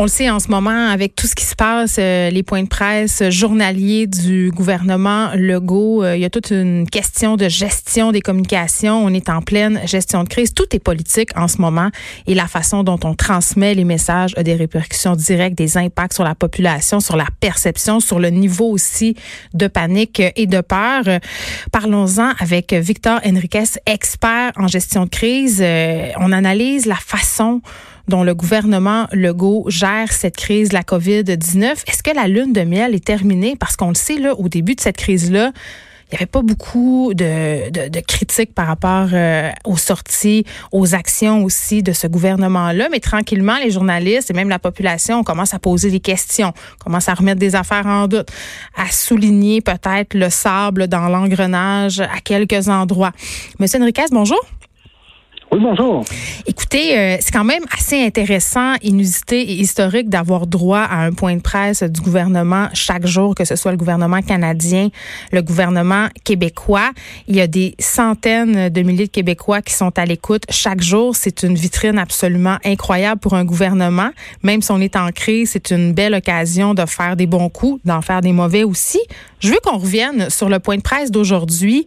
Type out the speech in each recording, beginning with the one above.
On le sait en ce moment avec tout ce qui se passe, euh, les points de presse journaliers du gouvernement Legault, euh, il y a toute une question de gestion des communications. On est en pleine gestion de crise. Tout est politique en ce moment et la façon dont on transmet les messages a des répercussions directes, des impacts sur la population, sur la perception, sur le niveau aussi de panique et de peur. Parlons-en avec Victor Enriquez, expert en gestion de crise. Euh, on analyse la façon dont le gouvernement Legault gère cette crise de la COVID-19. Est-ce que la lune de miel est terminée? Parce qu'on le sait, là, au début de cette crise-là, il n'y avait pas beaucoup de, de, critiques par rapport euh, aux sorties, aux actions aussi de ce gouvernement-là. Mais tranquillement, les journalistes et même la population commencent à poser des questions, commencent à remettre des affaires en doute, à souligner peut-être le sable dans l'engrenage à quelques endroits. Monsieur Enriquez, bonjour. Oui, bonjour. Écoutez, euh, c'est quand même assez intéressant, inusité et historique d'avoir droit à un point de presse du gouvernement chaque jour, que ce soit le gouvernement canadien, le gouvernement québécois. Il y a des centaines de milliers de Québécois qui sont à l'écoute chaque jour. C'est une vitrine absolument incroyable pour un gouvernement. Même si on est en crise, c'est une belle occasion de faire des bons coups, d'en faire des mauvais aussi. Je veux qu'on revienne sur le point de presse d'aujourd'hui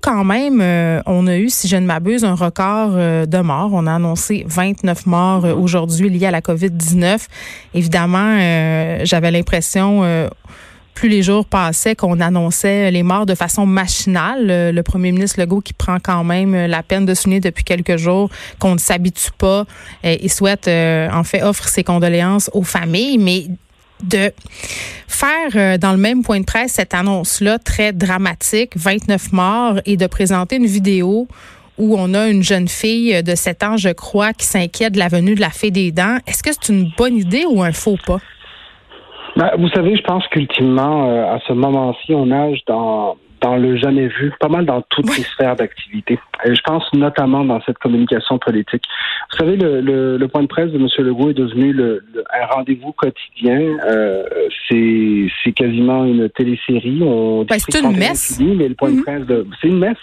quand même euh, on a eu, si je ne m'abuse, un record euh, de morts. On a annoncé 29 morts euh, aujourd'hui liés à la COVID-19. Évidemment, j'avais l'impression plus les jours passaient qu'on annonçait les morts de façon machinale. Le premier ministre Legault qui prend quand même la peine de souligner depuis quelques jours qu'on ne s'habitue pas et souhaite, en fait, offre ses condoléances aux familles. Mais de faire euh, dans le même point de presse cette annonce-là très dramatique, 29 morts, et de présenter une vidéo où on a une jeune fille de 7 ans, je crois, qui s'inquiète de la venue de la fée des dents. Est-ce que c'est une bonne idée ou un faux pas? Ben, vous savez, je pense qu'ultimement, euh, à ce moment-ci, on nage dans dans le jamais vu, pas mal dans toutes les sphères d'activité. Je pense notamment dans cette communication politique. Vous savez, le, le, le point de presse de M. Legault est devenu le, un rendez-vous quotidien. Euh, c'est quasiment une télésérie. On ben, c'est une messe. mais le point de mm-hmm. presse, de, c'est une messe.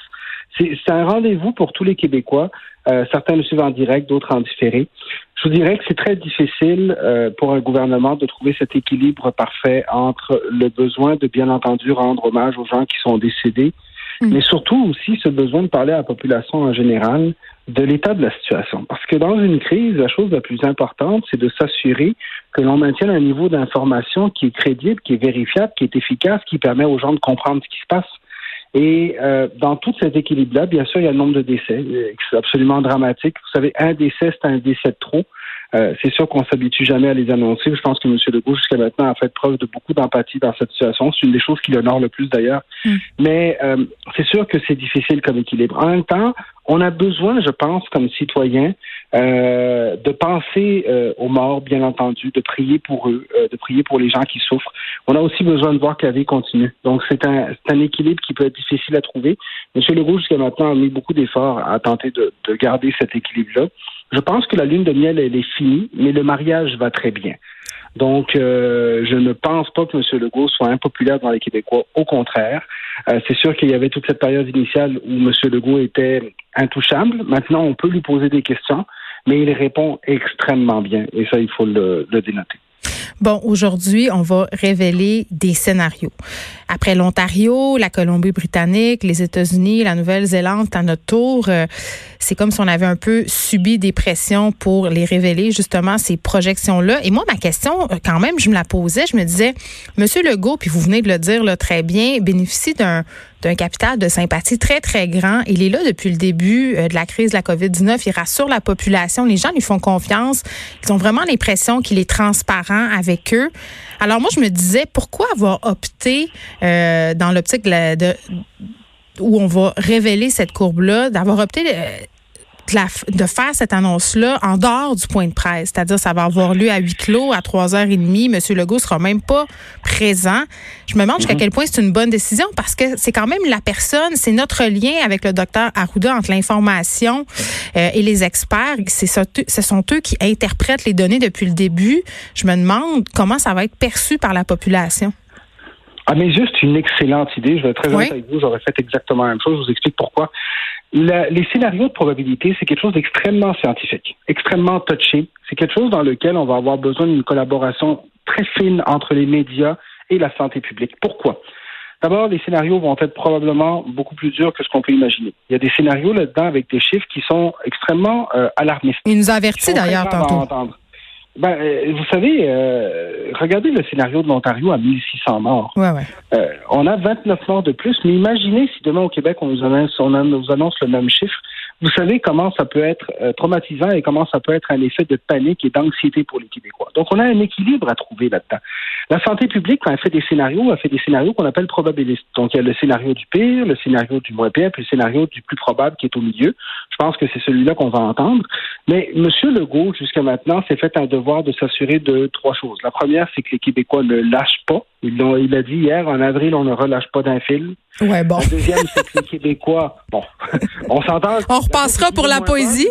C'est un rendez-vous pour tous les Québécois. Euh, certains le suivent en direct, d'autres en différé. Je vous dirais que c'est très difficile euh, pour un gouvernement de trouver cet équilibre parfait entre le besoin de, bien entendu, rendre hommage aux gens qui sont décédés, mm. mais surtout aussi ce besoin de parler à la population en général de l'état de la situation. Parce que dans une crise, la chose la plus importante, c'est de s'assurer que l'on maintienne un niveau d'information qui est crédible, qui est vérifiable, qui est efficace, qui permet aux gens de comprendre ce qui se passe. Et euh, dans tout cet équilibre-là, bien sûr, il y a le nombre de décès. Euh, c'est absolument dramatique. Vous savez, un décès, c'est un décès de trop. Euh, c'est sûr qu'on s'habitue jamais à les annoncer. Je pense que M. Legault, jusqu'à maintenant, a fait preuve de beaucoup d'empathie dans cette situation. C'est une des choses qui l'honore le plus, d'ailleurs. Mm. Mais euh, c'est sûr que c'est difficile comme équilibre. En même temps, on a besoin, je pense, comme citoyen, euh, de penser euh, aux morts, bien entendu, de prier pour eux, euh, de prier pour les gens qui souffrent. On a aussi besoin de voir que la vie continue. Donc, c'est un, un équilibre qui peut être difficile à trouver. M. Legault, jusqu'à maintenant, a mis beaucoup d'efforts à tenter de, de garder cet équilibre-là. Je pense que la lune de miel, elle est finie, mais le mariage va très bien. Donc, euh, je ne pense pas que M. Legault soit impopulaire dans les Québécois. Au contraire, euh, c'est sûr qu'il y avait toute cette période initiale où M. Legault était intouchable. Maintenant, on peut lui poser des questions, mais il répond extrêmement bien. Et ça, il faut le, dénoter. Bon, aujourd'hui, on va révéler des scénarios. Après l'Ontario, la Colombie-Britannique, les États-Unis, la Nouvelle-Zélande, à notre tour, euh, c'est comme si on avait un peu subi des pressions pour les révéler, justement, ces projections-là. Et moi, ma question, euh, quand même, je me la posais, je me disais, Monsieur Legault, puis vous venez de le dire très bien, bénéficie d'un capital de sympathie très, très grand. Il est là depuis le début euh, de la crise de la COVID-19. Il rassure la population. Les gens lui font confiance. Ils ont vraiment l'impression qu'il est transparent avec eux. Alors moi, je me disais, pourquoi avoir opté euh, dans l'optique de, où on va révéler cette courbe-là, d'avoir opté... de, faire cette annonce-là en dehors du point de presse. C'est-à-dire, ça va avoir lieu à huis clos à 3h30. Monsieur Legault sera même pas présent. Je me demande jusqu'à mhm. quel point c'est une bonne décision parce que c'est quand même la personne, c'est notre lien avec le docteur Arruda entre l'information euh, et les experts. C'est ce sont eux qui interprètent les données depuis le début. Je me demande comment ça va être perçu par la population. Ah, mais juste une excellente idée. Je vais être très honnête avec vous. J'aurais fait exactement la même chose. Je vous explique pourquoi. les scénarios de probabilité, c'est quelque chose d'extrêmement scientifique, extrêmement touché. C'est quelque chose dans lequel on va avoir besoin d'une collaboration très fine entre les médias et la santé publique. Pourquoi? D'abord, les scénarios vont être probablement beaucoup plus durs que ce qu'on peut imaginer. Il y a des scénarios là-dedans avec des chiffres qui sont extrêmement euh, alarmistes. Il nous a avertis d'ailleurs tantôt. Ben, euh, vous savez, euh, regardez le scénario de l'Ontario à 1600 morts. Ouais, ouais. Euh, on a 29 morts de plus, mais imaginez si demain au Québec on nous annonce, on nous annonce le même chiffre. Vous savez comment ça peut être euh, traumatisant et comment ça peut être un effet de panique et d'anxiété pour les Québécois. Donc, on a un équilibre à trouver là-dedans. La santé publique, quand elle fait des scénarios, elle fait des scénarios qu'on appelle probabilistes. Donc, il y a le scénario du pire, le scénario du moins pire, puis le scénario du plus probable qui est au milieu. Je pense que c'est celui-là qu'on va entendre. Mais M. Legault, jusqu'à maintenant, s'est fait un devoir de s'assurer de trois choses. La première, c'est que les Québécois ne lâchent pas. Ils il a dit hier, en avril, on ne relâche pas d'un fil. Ouais, bon. La deuxième, c'est que les Québécois, bon, on s'entend. On repassera pour la poésie.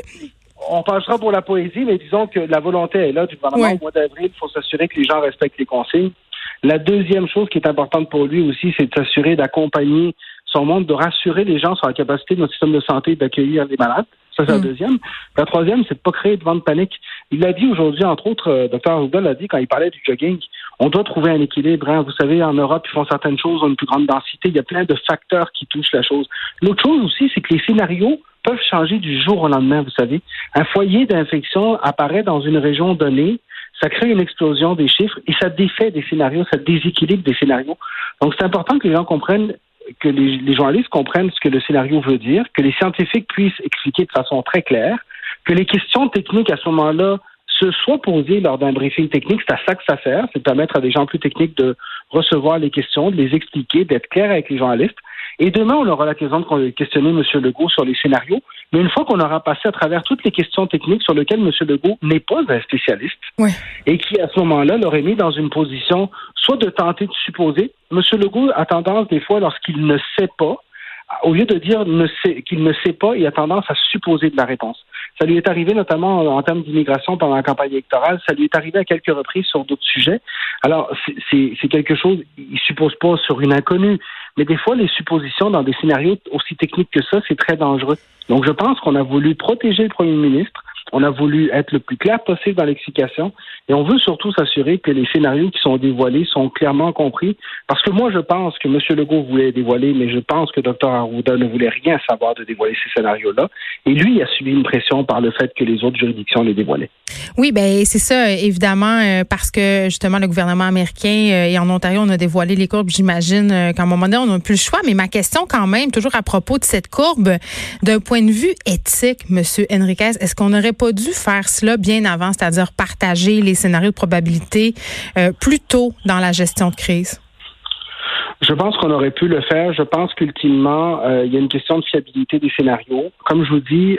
On passera pour la poésie, mais disons que la volonté est là du gouvernement au mois d'avril. Il faut s'assurer que les gens respectent les consignes. La deuxième chose qui est importante pour lui aussi, c'est de s'assurer d'accompagner son monde, de rassurer les gens sur la capacité de notre système de santé d'accueillir les malades. Ça, c'est la mm. deuxième. La troisième, c'est de pas créer de vente panique. Il l'a dit aujourd'hui, entre autres, euh, Dr. Arruda l'a dit quand il parlait du jogging. On doit trouver un équilibre. Hein. Vous savez, en Europe, ils font certaines choses, ont une plus grande densité. Il y a plein de facteurs qui touchent la chose. L'autre chose aussi, c'est que les scénarios peuvent changer du jour au lendemain, vous savez. Un foyer d'infection apparaît dans une région donnée, ça crée une explosion des chiffres et ça défait des scénarios, ça déséquilibre des scénarios. Donc, c'est important que les gens comprennent que les, journalistes comprennent ce que le scénario veut dire, que les scientifiques puissent expliquer de façon très claire, que les questions techniques à ce moment-là se soient posées lors d'un briefing technique. C'est à ça que ça sert, c'est de permettre à des gens plus techniques de recevoir les questions, de les expliquer, d'être clair avec les journalistes. Et demain, on aura l'occasion de questionner M. Legault sur les scénarios. Mais une fois qu'on aura passé à travers toutes les questions techniques sur lesquelles M. Legault n'est pas un spécialiste, et qui à ce moment-là l'aurait mis dans une position soit de tenter de supposer. M. Legault a tendance des fois, lorsqu'il ne sait pas, au lieu de dire qu'il ne sait pas, il a tendance à supposer de la réponse. Ça lui est arrivé notamment en termes d'immigration pendant la campagne électorale. Ça lui est arrivé à quelques reprises sur d'autres sujets. Alors, c'est quelque chose, il suppose pas sur une inconnue, mais des fois, les suppositions dans des scénarios aussi techniques que ça, c'est très dangereux. Donc, je pense qu'on a voulu protéger le premier ministre on a voulu être le plus clair possible dans l'explication et on veut surtout s'assurer que les scénarios qui sont dévoilés sont clairement compris parce que moi, je pense que M. Legault voulait dévoiler, mais je pense que Dr. Arruda ne voulait rien savoir de dévoiler ces scénarios-là et lui a subi une pression par le fait que les autres juridictions les dévoilaient. Oui, ben c'est ça, évidemment, euh, parce que justement, le gouvernement américain euh, et en Ontario, on a dévoilé les courbes. J'imagine euh, qu'à un moment donné, on n'a plus le choix. Mais ma question, quand même, toujours à propos de cette courbe, d'un point de vue éthique, M. Enriquez, est-ce qu'on n'aurait pas dû faire cela bien avant, c'est-à-dire partager les scénarios de probabilité plus tôt dans la gestion de crise? Je pense qu'on aurait pu le faire. Je pense qu'ultimement, il y a une question de fiabilité des scénarios. Comme je vous dis,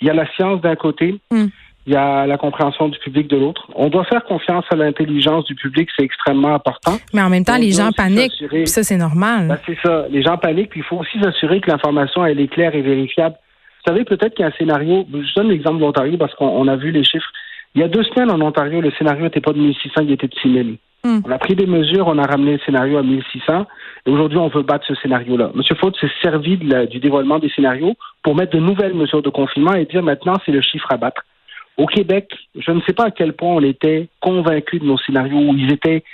il y a la science d'un côté. Hmm il y a la compréhension du public de l'autre. On doit faire confiance à l'intelligence du public, c'est extrêmement important. Mais en même temps, les gens paniquent, ça c'est normal. Ben, c'est ça, les gens paniquent, puis il faut aussi s'assurer que l'information elle est claire et vérifiable. Vous savez, peut-être qu'il y a un scénario, je donne l'exemple de l'Ontario parce qu'on a vu les chiffres. Il y a deux semaines en Ontario, le scénario n'était pas de 1600, il était de 6000. Hmm. On a pris des mesures, on a ramené le scénario à 1600 et aujourd'hui on veut battre ce scénario-là. Monsieur Faute s'est servi du dévoilement des scénarios pour mettre de nouvelles mesures de confinement et dire maintenant c'est le chiffre à battre. Au Québec, je ne sais pas à quel point on était convaincus de nos scénarios où ils étaient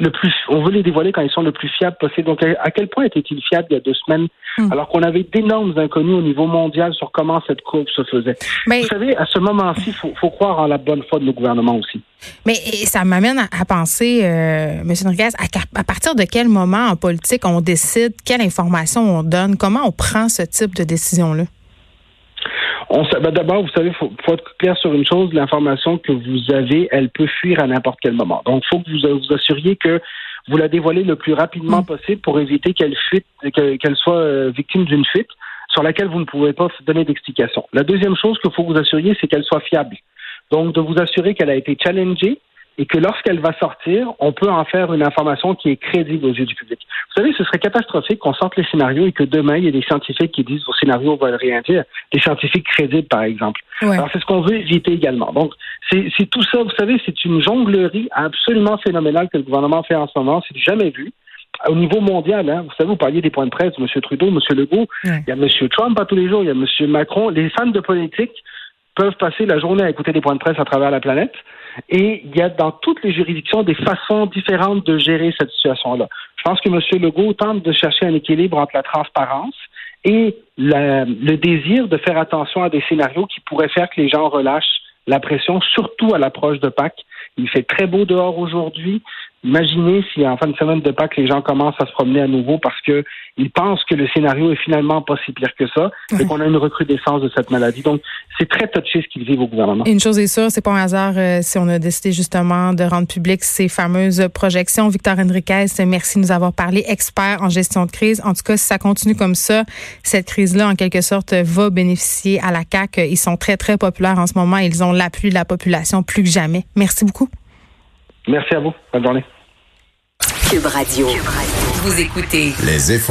le plus, on veut les dévoiler quand ils sont le plus fiables possible. Donc, à quel point étaient-ils fiables il y a deux semaines, hmm. alors qu'on avait d'énormes inconnus au niveau mondial sur comment cette courbe se faisait? Vous savez, à ce moment-ci, il faut, croire en la bonne foi de nos gouvernements aussi. Mais ça m'amène à, penser, euh, M. Enriquez, à, à, partir de quel moment en politique on décide, quelle information on donne, comment on prend ce type de décision-là? Ben, d'abord, vous savez, il faut, être clair sur une chose, l'information que vous avez, elle peut fuir à n'importe quel moment. Donc, faut que vous vous assuriez que vous la dévoilez le plus rapidement possible pour éviter qu'elle fuite, qu'elle soit euh, victime d'une fuite. sur laquelle vous ne pouvez pas donner d'explication. La deuxième chose qu'il faut vous assuriez, c'est qu'elle soit fiable. Donc, de vous assurer qu'elle a été challengée et que lorsqu'elle va sortir, on peut en faire une information qui est crédible aux yeux du public. Vous savez, ce serait catastrophique qu'on sorte les scénarios et que demain, il y ait des scientifiques qui disent vos scénarios veulent rien dire, des scientifiques crédibles, par exemple. Ouais. Alors, c'est ce qu'on veut éviter également. Donc, c'est tout ça, vous savez, c'est une jonglerie absolument phénoménale que le gouvernement fait en ce moment. C'est jamais vu. Au niveau mondial, hein, vous savez, vous parliez des points de presse M. Trudeau, M. Legault, il y a M. Trump pas tous les jours, il y a M. Macron. Les fans de politique peuvent passer la journée à écouter des points de presse à travers la planète. Et il y a dans toutes les juridictions des façons différentes de gérer cette situation-là. Je pense que M. Legault tente de chercher un équilibre entre la transparence et le désir de faire attention à des scénarios qui pourraient faire que les gens relâchent la pression, surtout à l'approche de Pâques. Il fait très beau dehors aujourd'hui. Imaginez si en fin de semaine de Pâques, les gens commencent à se promener à nouveau parce que ils pensent que le scénario est finalement pas si pire que ça et qu'on a une recrudescence de cette maladie. Donc, c'est très touché ce qu'ils vivent au gouvernement. Une chose est sûre, c'est pas un hasard euh, si on a décidé justement de rendre public ces fameuses projections. Victor Henriquez, merci de nous avoir parlé, expert en gestion de crise. En tout cas, si ça continue comme ça, cette crise-là, en quelque sorte, va bénéficier à la CAQ. Ils sont très, très populaires en ce moment. Ils ont l'appui de la population plus que jamais. Merci beaucoup. Merci à vous. Bonne journée. Cube Radio. Vous écoutez Les effrontés.